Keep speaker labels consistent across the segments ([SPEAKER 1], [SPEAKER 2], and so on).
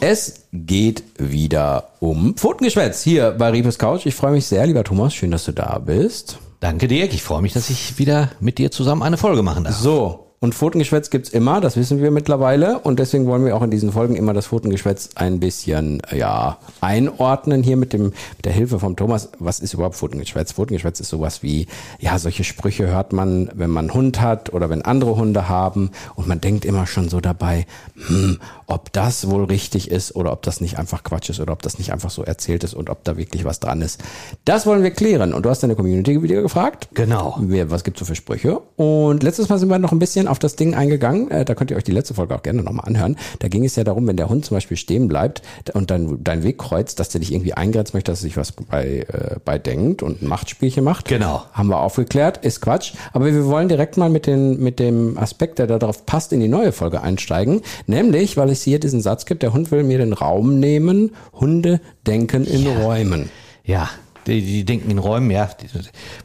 [SPEAKER 1] Es geht wieder um Pfotengeschwätz hier bei Riepes Couch. Ich freue mich sehr, lieber Thomas. Schön, dass du da bist.
[SPEAKER 2] Danke, Dirk. Ich freue mich, dass ich wieder mit dir zusammen eine Folge machen darf.
[SPEAKER 1] So. Und Pfotengeschwätz gibt's immer, das wissen wir mittlerweile. Und deswegen wollen wir auch in diesen Folgen immer das Pfotengeschwätz ein bisschen, ja, einordnen hier mit dem, mit der Hilfe vom Thomas. Was ist überhaupt Pfotengeschwätz? Pfotengeschwätz ist sowas wie, ja, solche Sprüche hört man, wenn man einen Hund hat oder wenn andere Hunde haben. Und man denkt immer schon so dabei, hm, ob das wohl richtig ist oder ob das nicht einfach Quatsch ist oder ob das nicht einfach so erzählt ist und ob da wirklich was dran ist. Das wollen wir klären. Und du hast deine Community wieder gefragt.
[SPEAKER 2] Genau.
[SPEAKER 1] Was gibt's so für Sprüche? Und letztes Mal sind wir noch ein bisschen auf das Ding eingegangen. Äh, da könnt ihr euch die letzte Folge auch gerne nochmal anhören. Da ging es ja darum, wenn der Hund zum Beispiel stehen bleibt und dann deinen Weg kreuzt, dass der dich irgendwie eingrenzt möchte, dass er sich was bei, äh, bei denkt und ein Machtspielchen macht.
[SPEAKER 2] Genau.
[SPEAKER 1] Haben wir aufgeklärt, ist Quatsch. Aber wir wollen direkt mal mit, den, mit dem Aspekt, der darauf passt, in die neue Folge einsteigen. Nämlich, weil es hier diesen Satz gibt, der Hund will mir den Raum nehmen, Hunde denken in Räumen.
[SPEAKER 2] Ja, die, die denken in Räumen, ja. Die,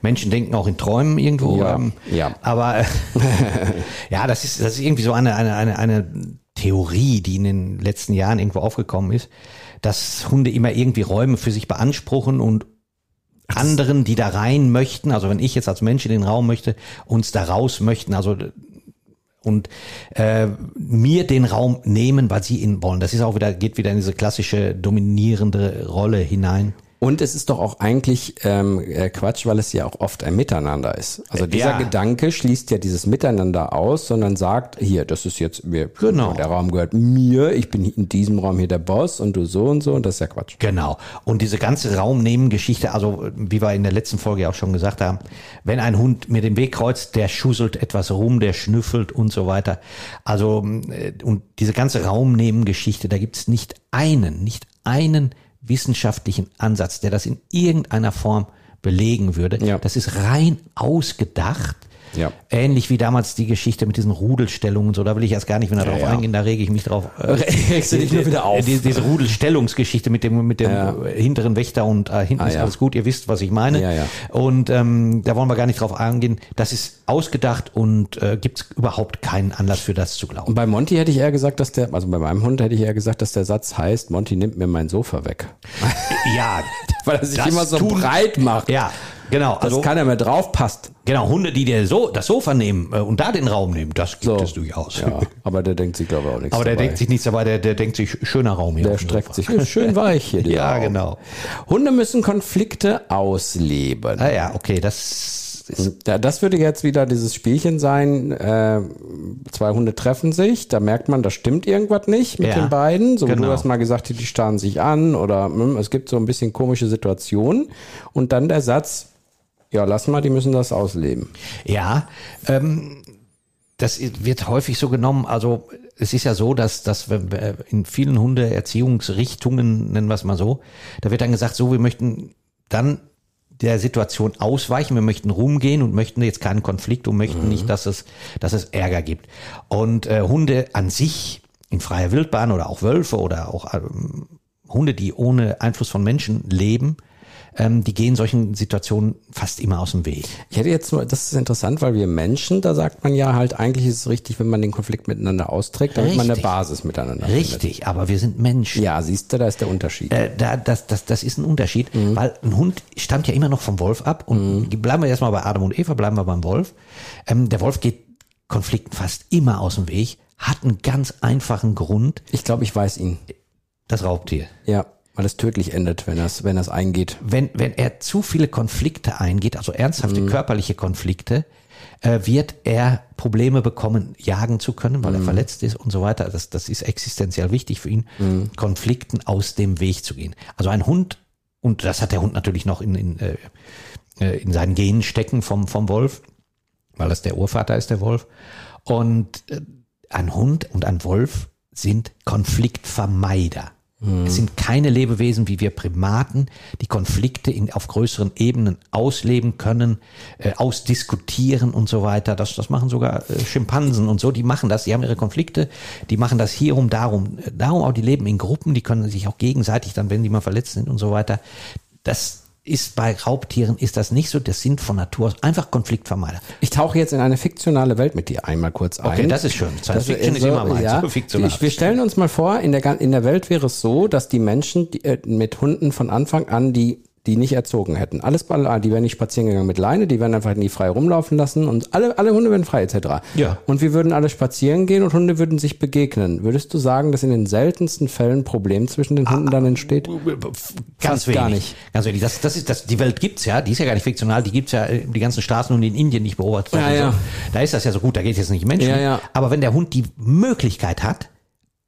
[SPEAKER 2] Menschen denken auch in Träumen irgendwo.
[SPEAKER 1] Ja,
[SPEAKER 2] ähm,
[SPEAKER 1] ja.
[SPEAKER 2] Aber ja, das ist, das ist irgendwie so eine, eine, eine, eine Theorie, die in den letzten Jahren irgendwo aufgekommen ist, dass Hunde immer irgendwie Räume für sich beanspruchen und anderen, die da rein möchten, also wenn ich jetzt als Mensch in den Raum möchte, uns da raus möchten, also und äh, mir den Raum nehmen, weil sie ihn wollen. Das ist auch wieder, geht wieder in diese klassische dominierende Rolle hinein.
[SPEAKER 1] Und es ist doch auch eigentlich ähm, äh, Quatsch, weil es ja auch oft ein Miteinander ist. Also dieser
[SPEAKER 2] Ja.
[SPEAKER 1] Gedanke schließt ja dieses Miteinander aus, sondern sagt, hier, das ist jetzt, wir,
[SPEAKER 2] Genau.
[SPEAKER 1] der Raum gehört mir, ich bin in diesem Raum hier der Boss und du so und so und das ist ja Quatsch.
[SPEAKER 2] Genau. Und diese ganze Raumnehmen-Geschichte, also wie wir in der letzten Folge auch schon gesagt haben, wenn ein Hund mir den Weg kreuzt, der schusselt etwas rum, der schnüffelt und so weiter. Also äh, und diese ganze Raumnehmen-Geschichte, da gibt's nicht einen, nicht einen wissenschaftlichen Ansatz, der das in irgendeiner Form belegen würde.
[SPEAKER 1] Ja.
[SPEAKER 2] Das ist rein ausgedacht.
[SPEAKER 1] Ja.
[SPEAKER 2] Ähnlich wie damals die Geschichte mit diesen Rudelstellungen und so, da will ich erst gar nicht mehr darauf
[SPEAKER 1] ja.
[SPEAKER 2] eingehen, da rege ich mich drauf. Äh,
[SPEAKER 1] Regst du dich nur wieder auf.
[SPEAKER 2] Die, diese Rudelstellungsgeschichte mit dem, mit dem äh, hinteren Wächter und äh, hinten
[SPEAKER 1] Ah,
[SPEAKER 2] ist
[SPEAKER 1] ja.
[SPEAKER 2] alles gut, ihr wisst, was ich meine.
[SPEAKER 1] Ja, ja.
[SPEAKER 2] Und ähm, da wollen wir gar nicht drauf eingehen. Das ist ausgedacht und äh, gibt es überhaupt keinen Anlass für das zu
[SPEAKER 1] Und
[SPEAKER 2] glauben.
[SPEAKER 1] bei Monty hätte ich eher gesagt, dass der, also bei meinem Hund hätte ich eher gesagt, dass der Satz heißt, Monty nimmt mir mein Sofa weg.
[SPEAKER 2] Ja,
[SPEAKER 1] Weil er sich immer so
[SPEAKER 2] tun-
[SPEAKER 1] breit macht,
[SPEAKER 2] ja, genau.
[SPEAKER 1] dass
[SPEAKER 2] Also
[SPEAKER 1] keiner mehr drauf passt.
[SPEAKER 2] genau Hunde, die dir so das Sofa nehmen äh, und da den Raum nehmen, das gibt
[SPEAKER 1] So.
[SPEAKER 2] es durchaus.
[SPEAKER 1] Ja, aber der denkt sich, glaube ich, auch nichts
[SPEAKER 2] Aber der
[SPEAKER 1] dabei.
[SPEAKER 2] denkt sich nichts dabei, der, der denkt sich schöner Raum hier.
[SPEAKER 1] Der streckt
[SPEAKER 2] Sofa.
[SPEAKER 1] sich schön weich hier.
[SPEAKER 2] Ja,
[SPEAKER 1] Raum.
[SPEAKER 2] genau.
[SPEAKER 1] Hunde müssen Konflikte ausleben.
[SPEAKER 2] Ah ja, okay, das ist
[SPEAKER 1] Ja, das würde jetzt wieder dieses Spielchen sein, äh, zwei Hunde treffen sich, da merkt man, da stimmt irgendwas nicht mit
[SPEAKER 2] Ja,
[SPEAKER 1] den beiden. So wie
[SPEAKER 2] genau.
[SPEAKER 1] du hast mal gesagt, die starren sich an oder hm, es gibt so ein bisschen komische Situationen. Und dann der Satz, ja, lass mal, die müssen das ausleben.
[SPEAKER 2] Ja, ähm, das wird häufig so genommen. Also es ist ja so, dass, dass in vielen Hundeerziehungsrichtungen, nennen wir es mal so, da wird dann gesagt, so, wir möchten dann der Situation ausweichen, wir möchten rumgehen und möchten jetzt keinen Konflikt und möchten nicht, dass es, dass es Ärger gibt. Und äh, Hunde an sich in freier Wildbahn oder auch Wölfe oder auch ähm, Hunde, die ohne Einfluss von Menschen leben, ähm, die gehen solchen Situationen fast immer aus dem Weg.
[SPEAKER 1] Ich hätte jetzt nur, das ist interessant, weil wir Menschen, da sagt man ja halt, eigentlich ist es richtig, wenn man den Konflikt miteinander austrägt, damit man eine
[SPEAKER 2] Richtig.
[SPEAKER 1] Basis miteinander findet.
[SPEAKER 2] Richtig, aber wir sind Menschen.
[SPEAKER 1] Ja, siehst du, da ist der Unterschied.
[SPEAKER 2] Äh, da, das, das, das ist ein Unterschied, weil ein Hund stammt ja immer noch vom Wolf ab und die bleiben wir erstmal bei Adam und Eva, bleiben wir beim Wolf. Ähm, der Wolf geht Konflikten fast immer aus dem Weg, hat einen ganz einfachen Grund,
[SPEAKER 1] Ich glaube, ich weiß ihn.
[SPEAKER 2] das Raubtier.
[SPEAKER 1] Ja, weil es tödlich endet, wenn das, wenn das eingeht.
[SPEAKER 2] Wenn, wenn er zu viele Konflikte eingeht, also ernsthafte körperliche Konflikte, äh, wird er Probleme bekommen, jagen zu können, weil er verletzt ist und so weiter. Das, das ist existenziell wichtig für ihn, Konflikten aus dem Weg zu gehen. Also ein Hund, und das hat der Hund natürlich noch in, in, äh, äh, in seinen Genen stecken vom, vom Wolf, weil das der Urvater ist, der Wolf. Und äh, ein Hund und ein Wolf sind Konfliktvermeider. Es sind keine Lebewesen wie wir Primaten, die Konflikte in, auf größeren Ebenen ausleben können, äh, ausdiskutieren und so weiter. Das, das machen sogar äh, Schimpansen und so, die machen das, die haben ihre Konflikte, die machen das hierum, darum, äh, darum auch, die leben in Gruppen, die können sich auch gegenseitig dann, wenn die mal verletzt sind und so weiter. Das ist bei Raubtieren ist das nicht so, das sind von Natur aus einfach Konfliktvermeider.
[SPEAKER 1] Ich tauche jetzt in eine fiktionale Welt mit dir einmal kurz ein.
[SPEAKER 2] Okay, das ist schön. Science
[SPEAKER 1] Das
[SPEAKER 2] Fiction ist
[SPEAKER 1] so,
[SPEAKER 2] immer meins,
[SPEAKER 1] ja,
[SPEAKER 2] so fiktional.
[SPEAKER 1] Ich, wir stellen uns mal vor, in der, in der Welt wäre es so, dass die Menschen die, äh, mit Hunden von Anfang an die die nicht erzogen hätten. Alles, die wären nicht spazieren gegangen mit Leine, die werden einfach nie frei rumlaufen lassen und alle, alle Hunde werden frei etc.
[SPEAKER 2] Ja.
[SPEAKER 1] Und wir würden alle spazieren gehen und Hunde würden sich begegnen. Würdest du sagen, dass in den seltensten Fällen ein Problem zwischen den Hunden dann entsteht?
[SPEAKER 2] Ganz
[SPEAKER 1] Fast
[SPEAKER 2] wenig.
[SPEAKER 1] gar nicht.
[SPEAKER 2] Ganz wenig. Das, das ist, das, die Welt gibt's ja, die ist ja gar nicht fiktional, die gibt's ja, äh, die ganzen Straßenhunde in Indien nicht beobachtet.
[SPEAKER 1] Ja,
[SPEAKER 2] und
[SPEAKER 1] ja.
[SPEAKER 2] So. Da ist das ja so gut, da geht es jetzt nicht Menschen.
[SPEAKER 1] Ja, ja.
[SPEAKER 2] Aber wenn der Hund die Möglichkeit hat,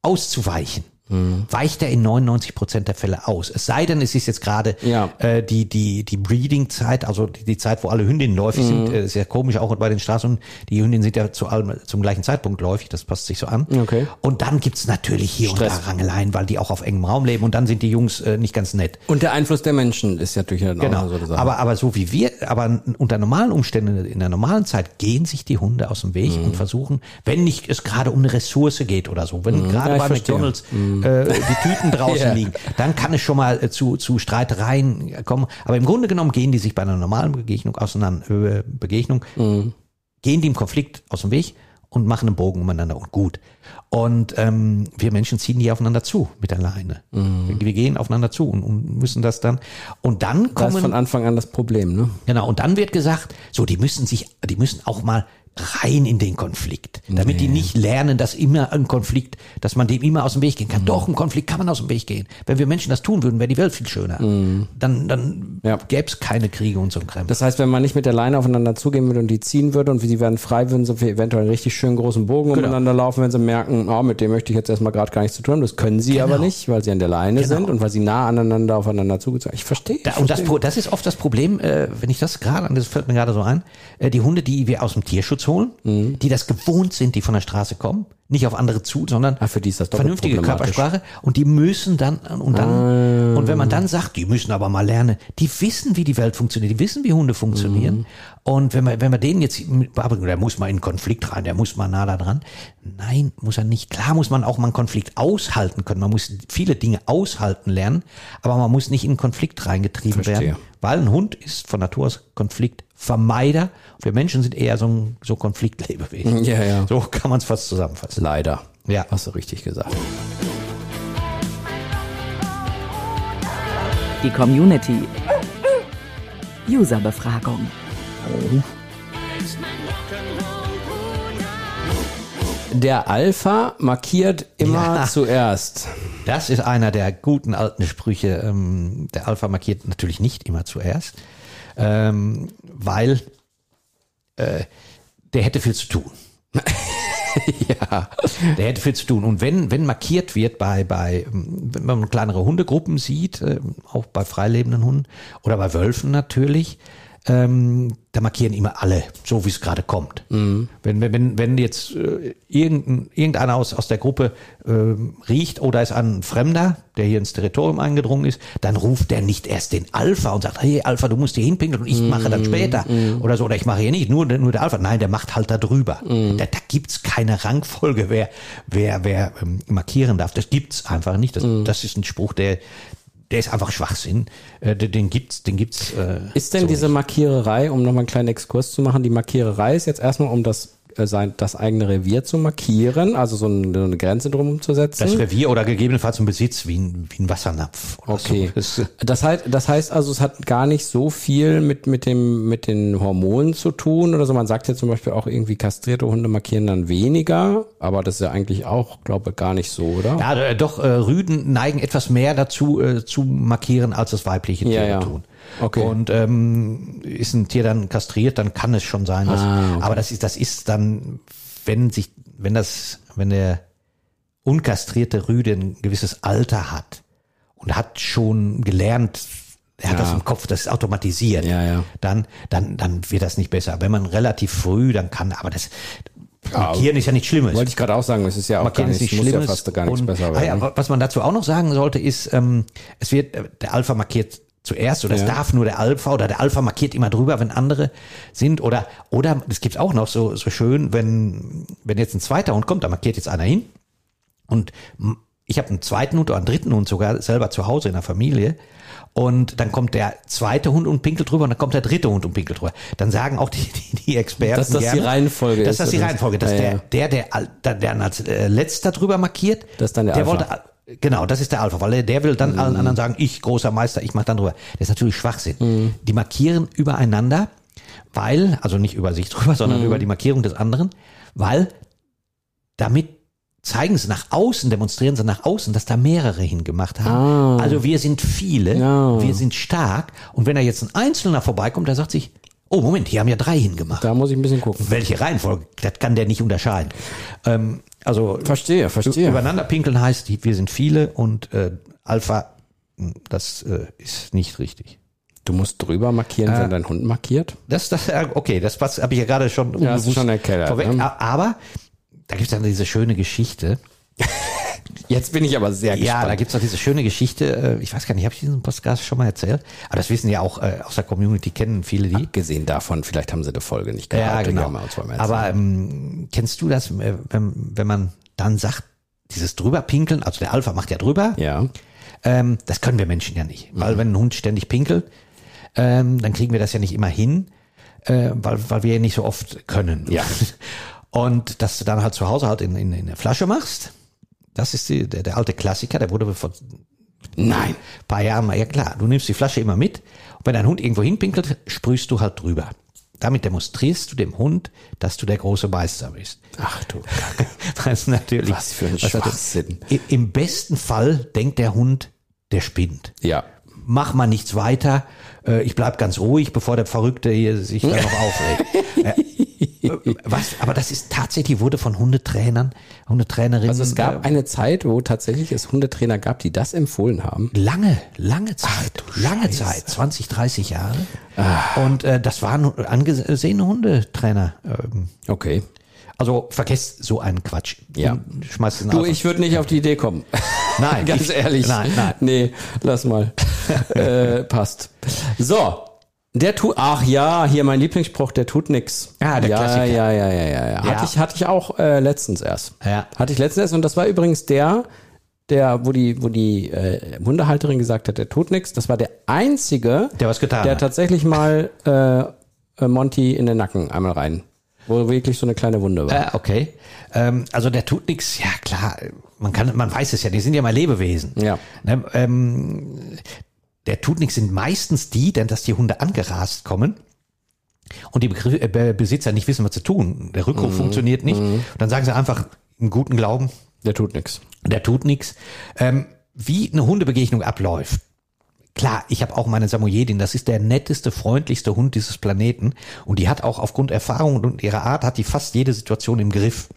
[SPEAKER 2] auszuweichen, weicht er in 99 Prozent der Fälle aus. Es sei denn, es ist jetzt gerade
[SPEAKER 1] Ja.
[SPEAKER 2] äh, die, die, die Breeding-Zeit, also die, die Zeit, wo alle Hündinnen läufig sind. Äh, ist ja komisch, auch bei den Straßenhunden. Die Hündinnen sind ja zu allem, zum gleichen Zeitpunkt läufig, das passt sich so an.
[SPEAKER 1] Okay.
[SPEAKER 2] Und dann gibt's natürlich hier und
[SPEAKER 1] Stress.
[SPEAKER 2] da Rangeleien, weil die auch auf engem Raum leben und dann sind die Jungs äh, nicht ganz nett.
[SPEAKER 1] Und der Einfluss der Menschen ist natürlich dann
[SPEAKER 2] Genau.
[SPEAKER 1] auch so eine Sache.
[SPEAKER 2] aber, aber so wie wir, aber unter normalen Umständen, in der normalen Zeit, gehen sich die Hunde aus dem Weg
[SPEAKER 1] Mhm.
[SPEAKER 2] und versuchen, wenn nicht es gerade um eine Ressource geht oder so, wenn gerade
[SPEAKER 1] Ja,
[SPEAKER 2] bei
[SPEAKER 1] verstehe. Mhm.
[SPEAKER 2] McDonalds äh, die Tüten draußen
[SPEAKER 1] Ja.
[SPEAKER 2] liegen, dann kann es schon mal äh, zu, zu Streitereien kommen. Aber im Grunde genommen gehen die sich bei einer normalen Begegnung auseinander, äh, Begegnung,
[SPEAKER 1] Mhm.
[SPEAKER 2] gehen die im Konflikt aus dem Weg und machen einen Bogen umeinander und gut. Und ähm, wir Menschen ziehen die aufeinander zu mit der Leine.
[SPEAKER 1] Mhm.
[SPEAKER 2] Wir gehen aufeinander zu und, und müssen das dann. Und dann
[SPEAKER 1] das ist
[SPEAKER 2] kommen
[SPEAKER 1] von Anfang an das Problem, ne?
[SPEAKER 2] Genau, und dann wird gesagt, so, die müssen sich, die müssen auch mal rein in den Konflikt, damit die nicht lernen, dass immer ein Konflikt, dass man dem immer aus dem Weg gehen
[SPEAKER 1] Mhm.
[SPEAKER 2] kann. Doch, ein Konflikt kann man aus dem Weg gehen. Wenn wir Menschen das tun würden, wäre die Welt viel schöner. Dann, dann
[SPEAKER 1] Mhm. Ja.
[SPEAKER 2] gäbe es keine Kriege und so ein Krempel.
[SPEAKER 1] Das heißt, wenn man nicht mit der Leine aufeinander zugehen würde und die ziehen würde und sie werden frei, würden sie eventuell einen richtig schönen großen Bogen
[SPEAKER 2] Genau.
[SPEAKER 1] umeinander laufen, wenn sie merken, oh, mit dem möchte ich jetzt erstmal gerade gar nichts zu tun haben. Das können sie aber nicht, weil sie an der Leine
[SPEAKER 2] Genau.
[SPEAKER 1] sind und weil sie nah aneinander aufeinander zugezogen Ich verstehe.
[SPEAKER 2] Da, und das,
[SPEAKER 1] verstehe.
[SPEAKER 2] Pro- das ist oft das Problem, äh, wenn ich das gerade, das fällt mir gerade so ein, äh, die Hunde, die wir aus dem Tierschutz holen,
[SPEAKER 1] Mhm.
[SPEAKER 2] die das gewohnt sind, die von der Straße kommen, nicht auf andere zu, sondern
[SPEAKER 1] Ah, für die ist das
[SPEAKER 2] vernünftige. Körpersprache und die müssen dann und dann
[SPEAKER 1] Ah.
[SPEAKER 2] und wenn man dann sagt, die müssen aber mal lernen, die wissen, wie die Welt funktioniert, die wissen, wie Hunde funktionieren
[SPEAKER 1] Mhm.
[SPEAKER 2] und wenn man wenn man denen jetzt der muss mal in Konflikt rein, der muss mal nah da dran. Nein, muss er nicht. Klar muss man auch mal einen Konflikt aushalten können. Man muss viele Dinge aushalten lernen, aber man muss nicht in Konflikt reingetrieben
[SPEAKER 1] Verstehe.
[SPEAKER 2] werden, weil ein Hund ist von Natur aus Konfliktvermeider. Wir Menschen sind eher so ein so Konfliktlebewesen.
[SPEAKER 1] Ja, ja.
[SPEAKER 2] So kann man es fast zusammenfassen.
[SPEAKER 1] Leider.
[SPEAKER 2] Ja.
[SPEAKER 1] Hast du richtig gesagt.
[SPEAKER 3] Die Community. Userbefragung.
[SPEAKER 1] Der Alpha markiert immer
[SPEAKER 2] Ja.
[SPEAKER 1] zuerst.
[SPEAKER 2] Das ist einer der guten alten Sprüche. Ähm, der Alpha markiert natürlich nicht immer zuerst, ähm, weil äh, der hätte viel zu tun.
[SPEAKER 1] ja.
[SPEAKER 2] Der hätte viel zu tun. Und wenn, wenn markiert wird bei, bei, ähm, wenn man kleinere Hundegruppen sieht, ähm, auch bei freilebenden Hunden oder bei Wölfen natürlich, ähm, da markieren immer alle, so wie es gerade kommt. Wenn, wenn, wenn, wenn jetzt äh, irgendein, irgendeiner aus, aus der Gruppe ähm, riecht, oder ist ein Fremder, der hier ins Territorium eingedrungen ist, dann ruft der nicht erst den Alpha und sagt, hey Alpha, du musst hier hinpinkeln und ich mache dann später. Oder so, oder ich mache hier nicht, nur, der- nur der Alpha. Nein, der macht halt da drüber. Da, da gibt's keine Rangfolge, wer, wer, wer ähm, markieren darf. Das gibt's einfach nicht. Das, das ist ein Spruch, der, der ist einfach Schwachsinn. Äh, den, gibt's, den gibt's. Äh,
[SPEAKER 1] Ist denn
[SPEAKER 2] so
[SPEAKER 1] diese
[SPEAKER 2] nicht.
[SPEAKER 1] Markiererei, um nochmal einen kleinen Exkurs zu machen, die Markiererei ist jetzt erstmal, um das, sein, das eigene Revier zu markieren, also so eine, eine Grenze drum zu setzen?
[SPEAKER 2] das Revier oder gegebenenfalls ein Besitz wie ein, wie ein Wassernapf.
[SPEAKER 1] Okay.
[SPEAKER 2] So. Das,
[SPEAKER 1] heißt, das heißt also, es hat gar nicht so viel mit, mit, dem, mit den Hormonen zu tun oder so. Man sagt ja zum Beispiel auch irgendwie kastrierte Hunde markieren dann weniger, aber das ist ja eigentlich auch, glaube ich, gar nicht so, oder?
[SPEAKER 2] ja, äh, doch, äh, Rüden neigen etwas mehr dazu äh, zu markieren, als das weibliche
[SPEAKER 1] Ja,
[SPEAKER 2] Tiere
[SPEAKER 1] ja.
[SPEAKER 2] tun.
[SPEAKER 1] Okay.
[SPEAKER 2] Und ähm, ist ein Tier dann kastriert, dann kann es schon sein. Dass,
[SPEAKER 1] Ah, okay.
[SPEAKER 2] Aber das ist, das ist dann, wenn sich, wenn das, wenn der unkastrierte Rüde ein gewisses Alter hat und hat schon gelernt, er hat
[SPEAKER 1] Ja.
[SPEAKER 2] das im Kopf, das ist automatisiert.
[SPEAKER 1] Ja, ja.
[SPEAKER 2] Dann, dann, dann wird das nicht besser. Wenn man relativ früh, dann kann, aber das, Markieren ist ja nichts Schlimmes.
[SPEAKER 1] Wollte ich gerade auch sagen, es ist ja auch gar
[SPEAKER 2] Markieren ist
[SPEAKER 1] nichts,
[SPEAKER 2] nicht
[SPEAKER 1] muss ja
[SPEAKER 2] Schlimmes.
[SPEAKER 1] fast gar nichts
[SPEAKER 2] Und-
[SPEAKER 1] besser
[SPEAKER 2] Ah
[SPEAKER 1] werden.
[SPEAKER 2] ja, was man dazu auch noch sagen sollte, ist, ähm, es wird, der Alpha markiert zuerst oder
[SPEAKER 1] Ja.
[SPEAKER 2] es darf nur der Alpha oder der Alpha markiert immer drüber, wenn andere sind oder, oder, das gibt's auch noch so, so schön, wenn, wenn jetzt ein zweiter Hund kommt, da markiert jetzt einer hin und ich habe einen zweiten Hund oder einen dritten Hund sogar selber zu Hause in der Familie. Und dann kommt der zweite Hund und pinkelt drüber und dann kommt der dritte Hund und pinkelt drüber. Dann sagen auch die, die, die Experten.
[SPEAKER 1] Dass das die
[SPEAKER 2] gerne,
[SPEAKER 1] Reihenfolge
[SPEAKER 2] dass
[SPEAKER 1] ist,
[SPEAKER 2] das die? Reihenfolge, dass
[SPEAKER 1] Ja,
[SPEAKER 2] der, der, der, der, der als äh, letzter drüber markiert,
[SPEAKER 1] Das dann der
[SPEAKER 2] der wollte, genau, das ist der Alpha, weil der- will dann
[SPEAKER 1] Mhm.
[SPEAKER 2] allen anderen sagen, ich großer Meister, ich mach dann drüber. Das ist natürlich Schwachsinn.
[SPEAKER 1] Mhm.
[SPEAKER 2] Die markieren übereinander, weil, also nicht über sich drüber, sondern
[SPEAKER 1] Mhm.
[SPEAKER 2] über die Markierung des anderen, weil damit zeigen sie nach außen, demonstrieren sie nach außen, dass da mehrere hingemacht haben. Also wir sind viele,
[SPEAKER 1] Ja.
[SPEAKER 2] wir sind stark. Und wenn da jetzt ein Einzelner vorbeikommt, der sagt sich, oh Moment, hier haben ja drei hingemacht.
[SPEAKER 1] Da muss ich ein bisschen gucken.
[SPEAKER 2] Welche Reihenfolge? Das kann der nicht unterscheiden. Ähm, also
[SPEAKER 1] Verstehe, verstehe.
[SPEAKER 2] übereinander pinkeln heißt, wir sind viele und äh, Alpha, mh, das äh, ist nicht richtig.
[SPEAKER 1] Du musst drüber markieren,
[SPEAKER 2] Äh.
[SPEAKER 1] wenn dein Hund markiert.
[SPEAKER 2] Das, das, äh, okay, das habe ich ja gerade schon
[SPEAKER 1] Ja, schon erklärt,
[SPEAKER 2] vorweg.
[SPEAKER 1] ne?
[SPEAKER 2] Aber da gibt es dann diese schöne Geschichte.
[SPEAKER 1] Jetzt bin ich aber sehr
[SPEAKER 2] Ja, da
[SPEAKER 1] gespannt.
[SPEAKER 2] gibt's doch diese schöne Geschichte. äh, Ich weiß gar nicht, habe ich diesen Podcast schon mal erzählt? Aber das wissen ja auch äh, aus der Community, kennen viele die.
[SPEAKER 1] Abgesehen davon, vielleicht haben sie die Folge nicht gehört.
[SPEAKER 2] Ja, genau.
[SPEAKER 1] Erzählen.
[SPEAKER 2] Aber ähm, kennst du das, äh, wenn, wenn man dann sagt, dieses drüberpinkeln, also der Alpha macht ja drüber,
[SPEAKER 1] ja.
[SPEAKER 2] ähm, das können wir Menschen ja nicht. Weil wenn ein Hund ständig pinkelt, ähm, dann kriegen wir das ja nicht immer hin, äh, weil, weil wir ja nicht so oft können.
[SPEAKER 1] Ja.
[SPEAKER 2] Und dass du dann halt zu Hause halt in, in, in der Flasche machst, das ist die, der, der alte Klassiker, der wurde vor
[SPEAKER 1] Nein.
[SPEAKER 2] paar Jahren mal, ja klar, du nimmst die Flasche immer mit und wenn dein Hund irgendwo hinpinkelt, sprühst du halt drüber. Damit demonstrierst du dem Hund, dass du der große Meister bist.
[SPEAKER 1] Ach du.
[SPEAKER 2] Was natürlich.
[SPEAKER 1] Was für ein
[SPEAKER 2] was
[SPEAKER 1] Schwachsinn.
[SPEAKER 2] I- Im besten Fall denkt der Hund, der spinnt.
[SPEAKER 1] Ja.
[SPEAKER 2] Mach mal nichts weiter. Äh, Ich bleib ganz ruhig, bevor der Verrückte hier sich da noch aufregt. Was? Aber das ist tatsächlich, wurde von Hundetrainern, Hundetrainerinnen.
[SPEAKER 1] Also es gab
[SPEAKER 2] äh,
[SPEAKER 1] eine Zeit, wo tatsächlich es Hundetrainer gab, die das empfohlen haben.
[SPEAKER 2] Lange, lange Zeit, lange Zeit, 20, 30 Jahre. Und äh, das waren angesehene Hundetrainer. Ähm,
[SPEAKER 1] Okay.
[SPEAKER 2] also vergesst so einen Quatsch.
[SPEAKER 1] Ja.
[SPEAKER 2] Schmeißt den
[SPEAKER 1] Du, ich würde nicht auf die Idee kommen.
[SPEAKER 2] Nein,
[SPEAKER 1] Ganz
[SPEAKER 2] ich-
[SPEAKER 1] ehrlich.
[SPEAKER 2] Nein, nein.
[SPEAKER 1] Nee, lass mal. äh, passt. So. Der tut, ach ja, hier mein Lieblingsspruch, der tut nix.
[SPEAKER 2] Ah, der
[SPEAKER 1] ja,
[SPEAKER 2] Klassiker.
[SPEAKER 1] Ja, ja, ja, ja, ja.
[SPEAKER 2] Ja.
[SPEAKER 1] Hatte ich, hatte ich auch äh, letztens erst.
[SPEAKER 2] Ja.
[SPEAKER 1] Hatte ich letztens erst und das war übrigens der, der, wo die, wo die äh, Hundehalterin gesagt hat, der tut nix. Das war der einzige,
[SPEAKER 2] Der was getan
[SPEAKER 1] der
[SPEAKER 2] hat.
[SPEAKER 1] tatsächlich mal äh, äh, Monty in den Nacken einmal rein, wo wirklich so eine kleine Wunde war.
[SPEAKER 2] Äh, okay. Ähm, also der tut nichts. Ja klar, man kann, man weiß es ja. Die sind ja mal Lebewesen.
[SPEAKER 1] Ja.
[SPEAKER 2] Ne, ähm, der tut nichts sind meistens die, denn dass die Hunde angerast kommen und die Begriff, äh, Be- Besitzer nicht wissen, was zu tun. Der Rückruf
[SPEAKER 1] Mhm.
[SPEAKER 2] funktioniert nicht. Und dann sagen sie einfach im guten Glauben,
[SPEAKER 1] Der tut nix.
[SPEAKER 2] der tut nichts. Ähm, wie eine Hundebegegnung abläuft. Klar, ich habe auch meine Samoyedin, das ist der netteste, freundlichste Hund dieses Planeten und die hat auch aufgrund Erfahrung und ihrer Art hat die fast jede Situation im Griff.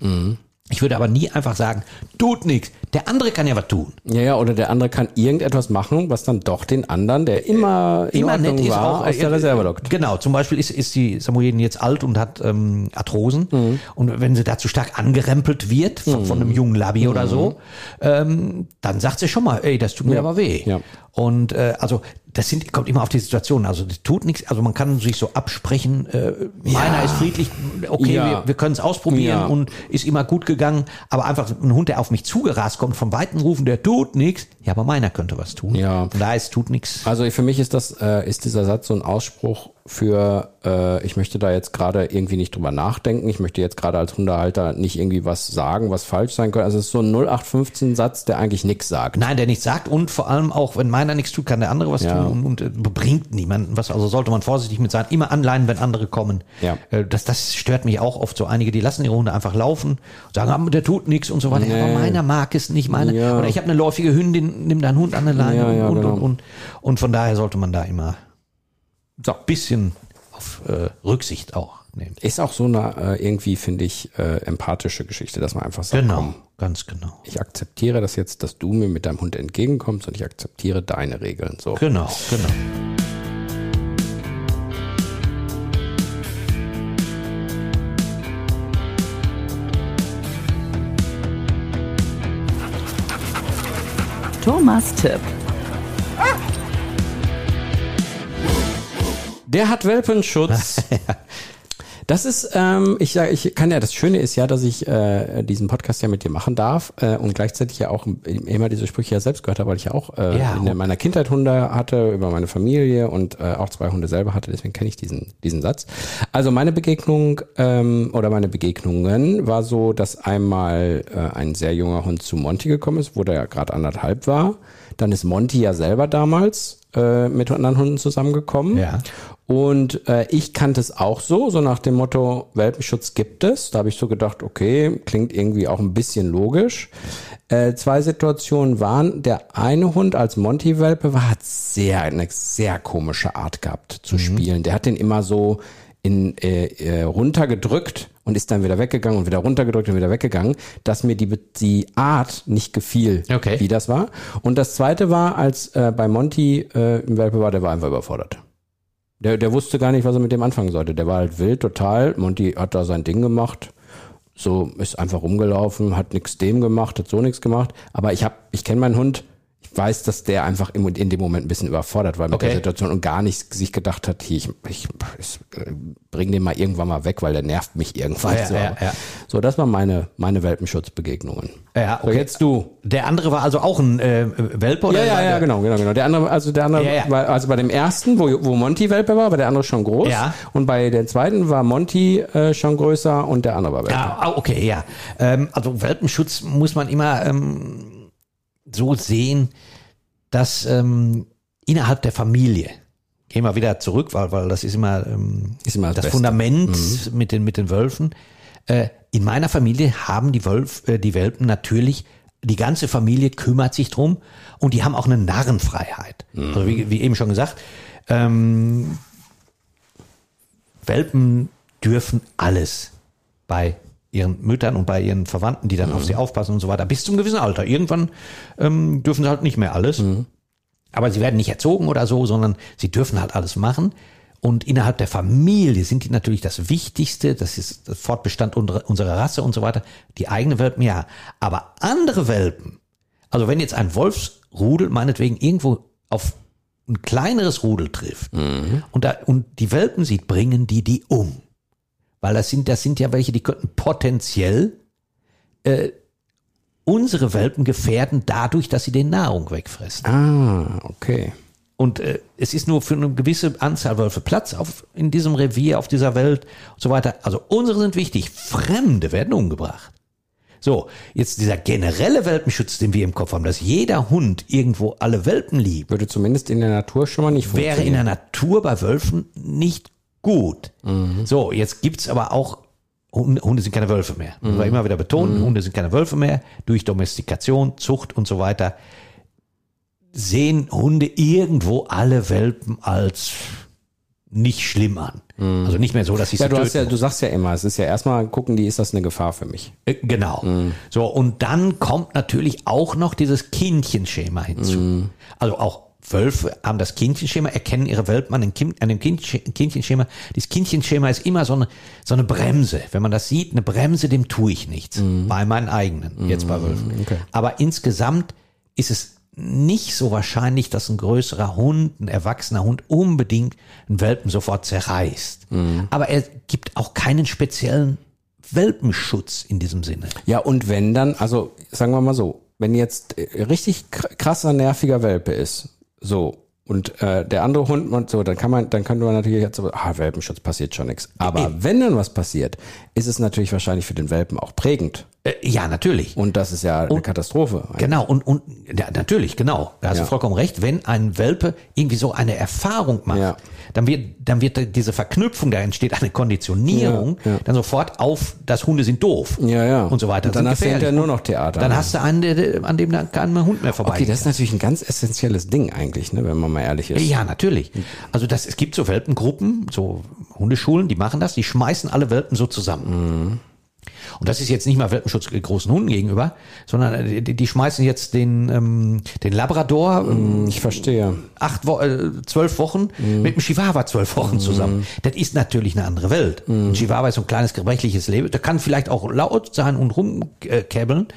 [SPEAKER 2] Ich würde aber nie einfach sagen, tut nichts. Der andere kann ja was tun.
[SPEAKER 1] Ja, ja, oder der andere kann irgendetwas machen, was dann doch den anderen, der immer in
[SPEAKER 2] Immer
[SPEAKER 1] Ordnung
[SPEAKER 2] nett ist
[SPEAKER 1] war,
[SPEAKER 2] auch
[SPEAKER 1] aus der
[SPEAKER 2] äh,
[SPEAKER 1] Reserve lockt.
[SPEAKER 2] Genau, zum Beispiel ist, ist die Samoyedin jetzt alt und hat ähm, Arthrosen.
[SPEAKER 1] Mhm.
[SPEAKER 2] Und wenn sie dazu stark angerempelt wird von, von einem jungen Labi oder so, ähm, dann sagt sie schon mal, ey, das tut mir aber weh.
[SPEAKER 1] Mhm. Ja.
[SPEAKER 2] Und äh, also das sind, kommt immer auf die Situation. Also das tut nichts, also man kann sich so absprechen, äh, meiner ist friedlich, okay,
[SPEAKER 1] Ja.
[SPEAKER 2] wir, wir können es ausprobieren
[SPEAKER 1] Ja.
[SPEAKER 2] und ist immer gut gegangen, aber einfach ein Hund, der auf mich zugerast kommt, vom Weiten rufen, der tut nichts, ja, aber meiner könnte was tun.
[SPEAKER 1] Ja.
[SPEAKER 2] Da ist tut nichts.
[SPEAKER 1] Also für mich ist das, äh, ist dieser Satz so ein Ausspruch für, äh, ich möchte da jetzt gerade irgendwie nicht drüber nachdenken, ich möchte jetzt gerade als Hundehalter nicht irgendwie was sagen, was falsch sein könnte. Also es ist so ein 0815 Satz, der eigentlich nichts sagt.
[SPEAKER 2] Nein, der nichts sagt und vor allem auch, wenn meiner nichts tut, kann der andere was
[SPEAKER 1] Ja.
[SPEAKER 2] tun und, und äh, bringt niemanden was. Also sollte man vorsichtig mit sein. Immer anleihen, wenn andere kommen.
[SPEAKER 1] Ja.
[SPEAKER 2] Äh, Das, das stört mich auch oft so. Einige, die lassen ihre Hunde einfach laufen, sagen, ah, der tut nichts und so weiter.
[SPEAKER 1] Nee.
[SPEAKER 2] Aber meiner mag es nicht. Meine,
[SPEAKER 1] Ja.
[SPEAKER 2] Oder ich habe eine läufige Hündin, nimm deinen Hund an der Leine
[SPEAKER 1] Ja, ja,
[SPEAKER 2] und,
[SPEAKER 1] genau.
[SPEAKER 2] und, und, und von daher sollte man da immer so ein bisschen auf äh, Rücksicht auch nehmen.
[SPEAKER 1] Ist auch so eine äh, irgendwie, finde ich, äh, empathische Geschichte, dass man einfach sagt,
[SPEAKER 2] genau,
[SPEAKER 1] komm,
[SPEAKER 2] ganz genau.
[SPEAKER 1] Ich akzeptiere das jetzt, dass du mir mit deinem Hund entgegenkommst und ich akzeptiere deine Regeln. So.
[SPEAKER 2] Genau, genau.
[SPEAKER 3] Thomas Tipp
[SPEAKER 1] Der hat Welpenschutz. Das ist, ähm, ich sage, ich kann ja, das Schöne ist ja, dass ich äh, diesen Podcast ja mit dir machen darf äh, und gleichzeitig ja auch immer diese Sprüche ja selbst gehört habe, weil ich ja auch äh,
[SPEAKER 2] Ja.
[SPEAKER 1] in meiner Kindheit Hunde hatte, über meine Familie und äh, auch zwei Hunde selber hatte, deswegen kenne ich diesen, diesen Satz. Also meine Begegnung ähm, oder meine Begegnungen war so, dass einmal äh, ein sehr junger Hund zu Monty gekommen ist, wo der ja gerade anderthalb war. Dann ist Monty ja selber damals äh, mit anderen Hunden zusammengekommen.
[SPEAKER 2] Ja.
[SPEAKER 1] Und äh, ich kannte es auch so, so nach dem Motto, Welpenschutz gibt es. Da habe ich so gedacht, okay, klingt irgendwie auch ein bisschen logisch. Äh, zwei Situationen waren, der eine Hund als Monty-Welpe war, hat sehr, eine sehr komische Art gehabt zu spielen. Der hat den immer so in äh, äh, runtergedrückt und ist dann wieder weggegangen und wieder runtergedrückt und wieder weggegangen, dass mir die, die Art nicht gefiel,
[SPEAKER 2] Okay.
[SPEAKER 1] wie das war. Und das zweite war, als äh, bei Monty äh, im Welpe war, der war einfach überfordert. Der, der wusste gar nicht, was er mit dem anfangen sollte. Der war halt wild, total. Monty hat da sein Ding gemacht. So ist einfach rumgelaufen, hat nichts dem gemacht, hat so nichts gemacht. Aber ich hab, ich kenne meinen Hund. Ich weiß, dass der einfach im, in dem Moment ein bisschen überfordert war mit
[SPEAKER 2] Okay.
[SPEAKER 1] der Situation und gar nicht sich gedacht hat, hier, ich, ich, ich äh, bring den mal irgendwann mal weg, weil der nervt mich irgendwann.
[SPEAKER 2] Ja,
[SPEAKER 1] so.
[SPEAKER 2] ja, ja.
[SPEAKER 1] so, das waren meine, meine Welpenschutzbegegnungen.
[SPEAKER 2] Ja,
[SPEAKER 1] So,
[SPEAKER 2] okay.
[SPEAKER 1] jetzt du.
[SPEAKER 2] Der andere war also auch ein äh, Welpe oder?
[SPEAKER 1] Ja, ja, ja, genau, genau, genau. Der andere, also der andere. War, also bei dem ersten, wo, wo Monty Welpe war, war der andere schon groß.
[SPEAKER 2] Ja.
[SPEAKER 1] Und bei der zweiten war Monty äh, schon größer und der andere war Welpe.
[SPEAKER 2] Ja, ah, okay, ja. Ähm, also Welpenschutz muss man immer ähm, so sehen, dass ähm, innerhalb der Familie, gehen wir wieder zurück, weil, weil das ist immer, ähm,
[SPEAKER 1] Ist immer das
[SPEAKER 2] das. Fundament mit, den, mit den Wölfen. Äh, in meiner Familie haben die, Wölf, äh, die Welpen natürlich, die ganze Familie kümmert sich drum und die haben auch eine Narrenfreiheit. Also wie, wie eben schon gesagt, ähm, Welpen dürfen alles bei ihren Müttern und bei ihren Verwandten, die dann auf sie aufpassen und so weiter, bis zum gewissen Alter. Irgendwann ähm, dürfen sie halt nicht mehr alles. Aber sie werden nicht erzogen oder so, sondern sie dürfen halt alles machen. Und innerhalb der Familie sind die natürlich das Wichtigste, das ist das Fortbestand unserer, Rasse und so weiter. Die eigene Welpen, ja. Aber andere Welpen, also wenn jetzt ein Wolfsrudel meinetwegen irgendwo auf ein kleineres Rudel trifft und, da, und die Welpen sieht, bringen die die um. Weil das sind, das sind ja welche, die könnten potenziell äh, unsere Welpen gefährden dadurch, dass sie den Nahrung wegfressen.
[SPEAKER 1] Ah, okay.
[SPEAKER 2] Und äh, es ist nur für eine gewisse Anzahl Wölfe Platz auf, in diesem Revier, auf dieser Welt und so weiter. Also unsere sind wichtig. Fremde werden umgebracht. So, jetzt dieser generelle Welpenschutz, den wir im Kopf haben, dass jeder Hund irgendwo alle Welpen liebt,
[SPEAKER 1] Würde zumindest in der Natur schon mal nicht
[SPEAKER 2] wäre in
[SPEAKER 1] funktionieren.
[SPEAKER 2] der Natur bei Wölfen nicht gut. So, jetzt gibt's aber auch Hunde, sind keine Wölfe mehr. Muss man immer wieder betonen, Hunde sind keine Wölfe mehr. Durch Domestikation, Zucht und so weiter sehen Hunde irgendwo alle Welpen als nicht schlimm an. Also nicht mehr so, dass sie
[SPEAKER 1] ja,
[SPEAKER 2] sie
[SPEAKER 1] du, hast ja, du sagst ja immer, es ist ja erstmal gucken, die ist das eine Gefahr für mich.
[SPEAKER 2] äh, Genau. So, und dann kommt natürlich auch noch dieses Kindchenschema hinzu. Also auch Wölfe haben das Kindchenschema, erkennen ihre Welpen an, dem kind, an dem Kindchen- Kindchenschema. Dieses Kindchenschema ist immer so eine, so eine Bremse. Wenn man das sieht, eine Bremse, dem tue ich nichts. Bei meinen eigenen, jetzt bei Wölfen. Aber insgesamt ist es nicht so wahrscheinlich, dass ein größerer Hund, ein erwachsener Hund unbedingt einen Welpen sofort zerreißt. Aber er gibt auch keinen speziellen Welpenschutz in diesem Sinne.
[SPEAKER 1] Ja, und wenn dann, also sagen wir mal so, wenn jetzt äh, richtig kr- krasser, nerviger Welpe ist, so, und äh, der andere Hund und so, dann kann man, dann könnte man natürlich jetzt so, ah, Welpenschutz passiert schon nichts. Aber wenn dann was passiert, ist es natürlich wahrscheinlich für den Welpen auch prägend.
[SPEAKER 2] Äh, ja, natürlich.
[SPEAKER 1] Und das ist ja eine Katastrophe.
[SPEAKER 2] Genau, und, und ja, natürlich, genau. Da hast
[SPEAKER 1] Ja.
[SPEAKER 2] du vollkommen recht. Wenn ein Welpe irgendwie so eine Erfahrung macht,
[SPEAKER 1] Ja.
[SPEAKER 2] dann wird, dann wird diese Verknüpfung, da entsteht eine Konditionierung,
[SPEAKER 1] Ja, ja.
[SPEAKER 2] dann sofort auf, dass Hunde sind doof.
[SPEAKER 1] Ja, ja.
[SPEAKER 2] Und so weiter.
[SPEAKER 1] Und dann hast du hinterher nur noch Theater.
[SPEAKER 2] Dann hast du einen, der, an dem da kein Hund mehr vorbei
[SPEAKER 1] Okay, das ist natürlich ein ganz essentielles Ding eigentlich, ne, wenn man mal ehrlich ist.
[SPEAKER 2] Ja, natürlich. Also das, es gibt so Welpengruppen, so Hundeschulen, die machen das, die schmeißen alle Welpen so zusammen. Und das ist jetzt nicht mal Welpenschutz großen Hunden gegenüber, sondern äh, die, die schmeißen jetzt den, ähm, den Labrador ähm,
[SPEAKER 1] Ich verstehe.
[SPEAKER 2] acht Wo äh, zwölf Wochen mit dem Chihuahua zwölf Wochen zusammen. Das ist natürlich eine andere Welt. Ein Chihuahua ist so ein kleines gebrechliches Leben. Der kann vielleicht auch laut sein und rumkäbbeln.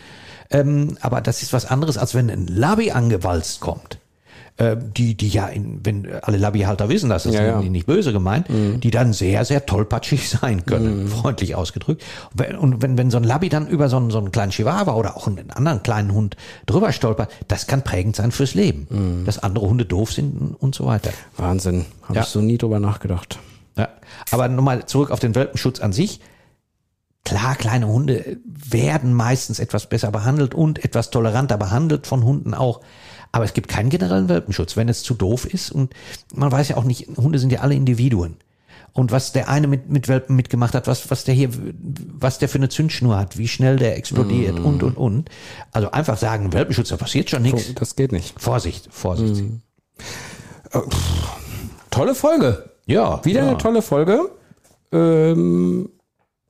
[SPEAKER 2] Ähm, aber das ist was anderes, als wenn ein Labby angewalzt kommt. Äh, die, die ja, in, wenn alle Labbyhalter wissen das, das
[SPEAKER 1] Ja, ja.
[SPEAKER 2] nicht böse gemeint, die dann sehr, sehr tollpatschig sein können, freundlich ausgedrückt. Und wenn- wenn, so ein Labby dann über so einen, so einen kleinen Chihuahua oder auch einen anderen kleinen Hund drüber stolpert, das kann prägend sein fürs Leben. Dass andere Hunde doof sind und so weiter.
[SPEAKER 1] Wahnsinn. Habe
[SPEAKER 2] Ja.
[SPEAKER 1] ich so nie drüber nachgedacht.
[SPEAKER 2] Ja. Aber nochmal zurück auf den Welpenschutz an sich. Klar, kleine Hunde werden meistens etwas besser behandelt und etwas toleranter behandelt von Hunden auch. Aber es gibt keinen generellen Welpenschutz, wenn es zu doof ist. Und man weiß ja auch nicht, Hunde sind ja alle Individuen. Und was der eine mit, mit Welpen mitgemacht hat, was, was der hier, was der für eine Zündschnur hat, wie schnell der explodiert und, und, und. Also einfach sagen, Welpenschutz, da passiert schon nichts.
[SPEAKER 1] Das geht nicht.
[SPEAKER 2] Vorsicht, Vorsicht.
[SPEAKER 1] Tolle Folge.
[SPEAKER 2] Ja.
[SPEAKER 1] Wieder
[SPEAKER 2] ja.
[SPEAKER 1] eine tolle Folge. Ähm,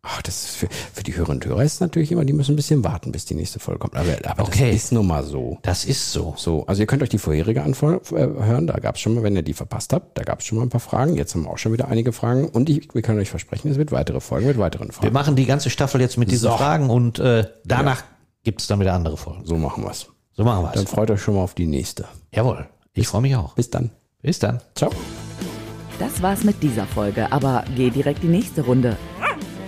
[SPEAKER 1] ach, das ist für, für die Hörerinnen und Hörer ist natürlich immer, die müssen ein bisschen warten, bis die nächste Folge kommt. Aber, aber
[SPEAKER 2] Okay.
[SPEAKER 1] das ist nun mal so.
[SPEAKER 2] Das ist so.
[SPEAKER 1] So, also ihr könnt euch die vorherige Antwort äh, hören. Da gab es schon mal, wenn ihr die verpasst habt, da gab es schon mal ein paar Fragen. Jetzt haben wir auch schon wieder einige Fragen. Und ich, wir können euch versprechen, es wird weitere Folgen mit weiteren
[SPEAKER 2] Wir
[SPEAKER 1] Fragen.
[SPEAKER 2] machen die ganze Staffel jetzt mit diesen
[SPEAKER 1] So.
[SPEAKER 2] Fragen und äh, danach gibt's dann wieder andere Folgen.
[SPEAKER 1] So machen wir's.
[SPEAKER 2] So machen wir's.
[SPEAKER 1] Dann freut euch schon mal auf die nächste.
[SPEAKER 2] Jawohl. Ich freue mich auch.
[SPEAKER 1] Bis dann.
[SPEAKER 2] Bis dann.
[SPEAKER 1] Ciao.
[SPEAKER 3] Das war's mit dieser Folge, aber geh direkt die nächste Runde.